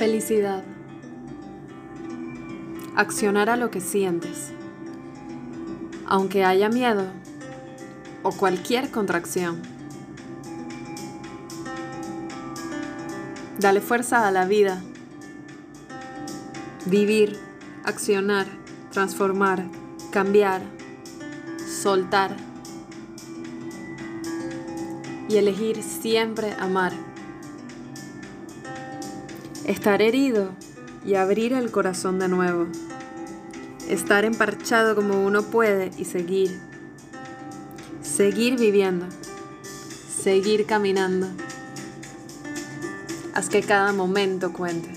Felicidad. Accionar a lo que sientes. Aunque haya miedo o cualquier contracción. Dale fuerza a la vida. Vivir, accionar, transformar, cambiar, soltar. Y elegir siempre amar. Estar herido y abrir el corazón de nuevo. Estar emparchado como uno puede y seguir. Seguir viviendo. Seguir caminando. Haz que cada momento cuente.